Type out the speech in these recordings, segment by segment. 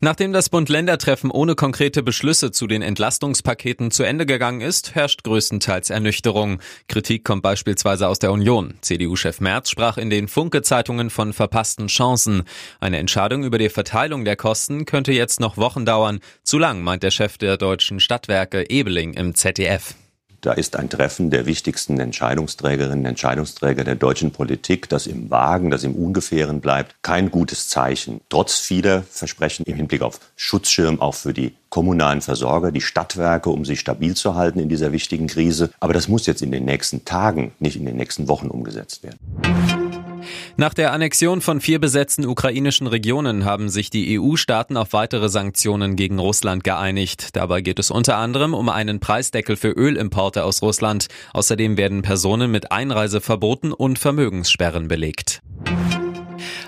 Nachdem das Bund-Länder-Treffen ohne konkrete Beschlüsse zu den Entlastungspaketen zu Ende gegangen ist, herrscht größtenteils Ernüchterung. Kritik kommt beispielsweise aus der Union. CDU-Chef Merz sprach in den Funke-Zeitungen von verpassten Chancen. Eine Entscheidung über die Verteilung der Kosten könnte jetzt noch Wochen dauern. Zu lang, meint der Chef der deutschen Stadtwerke Ebeling im ZDF. Da ist ein Treffen der wichtigsten Entscheidungsträgerinnen und Entscheidungsträger der deutschen Politik, das im Wagen, das im Ungefähren bleibt, kein gutes Zeichen. Trotz vieler Versprechen im Hinblick auf Schutzschirm auch für die kommunalen Versorger, die Stadtwerke, um sie stabil zu halten in dieser wichtigen Krise. Aber das muss jetzt in den nächsten Tagen, nicht in den nächsten Wochen umgesetzt werden. Nach der Annexion von vier besetzten ukrainischen Regionen haben sich die EU-Staaten auf weitere Sanktionen gegen Russland geeinigt. Dabei geht es unter anderem um einen Preisdeckel für Ölimporte aus Russland. Außerdem werden Personen mit Einreise verboten und Vermögenssperren belegt.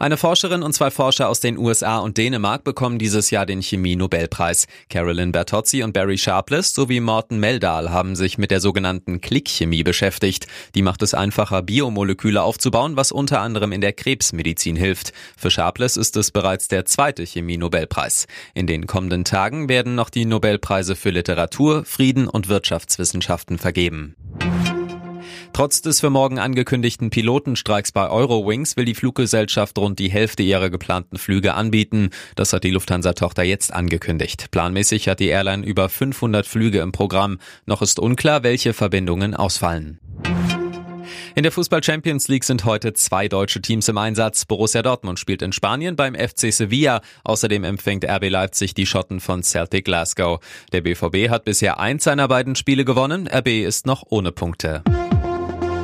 Eine Forscherin und zwei Forscher aus den USA und Dänemark bekommen dieses Jahr den Chemie-Nobelpreis. Carolyn Bertozzi und Barry Sharpless sowie Morten Meldal haben sich mit der sogenannten Klickchemie beschäftigt. Die macht es einfacher, Biomoleküle aufzubauen, was unter anderem in der Krebsmedizin hilft. Für Sharpless ist es bereits der zweite Chemie-Nobelpreis. In den kommenden Tagen werden noch die Nobelpreise für Literatur, Frieden und Wirtschaftswissenschaften vergeben. Trotz des für morgen angekündigten Pilotenstreiks bei Eurowings will die Fluggesellschaft rund die Hälfte ihrer geplanten Flüge anbieten. Das hat die Lufthansa-Tochter jetzt angekündigt. Planmäßig hat die Airline über 500 Flüge im Programm. Noch ist unklar, welche Verbindungen ausfallen. In der Fußball Champions League sind heute zwei deutsche Teams im Einsatz. Borussia Dortmund spielt in Spanien beim FC Sevilla. Außerdem empfängt RB Leipzig die Schotten von Celtic Glasgow. Der BVB hat bisher eins seiner beiden Spiele gewonnen. RB ist noch ohne Punkte.